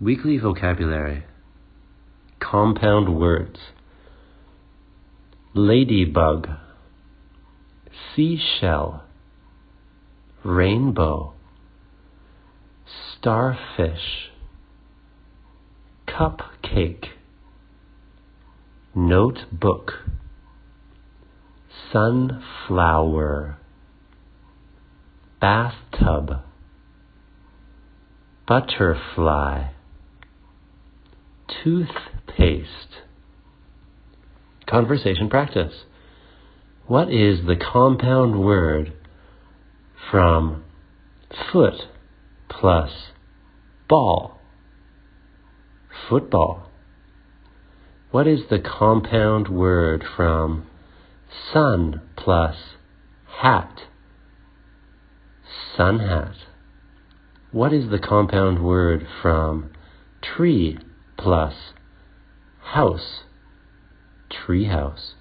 Weekly vocabulary Compound words Ladybug, Seashell, Rainbow, Starfish, Cupcake, Notebook, Sunflower, Bathtub, Butterfly toothpaste. Conversation practice. What is the compound word from foot plus ball? Football. What is the compound word from sun plus hat? Sun hat. What is the compound word from tree plus house, treehouse.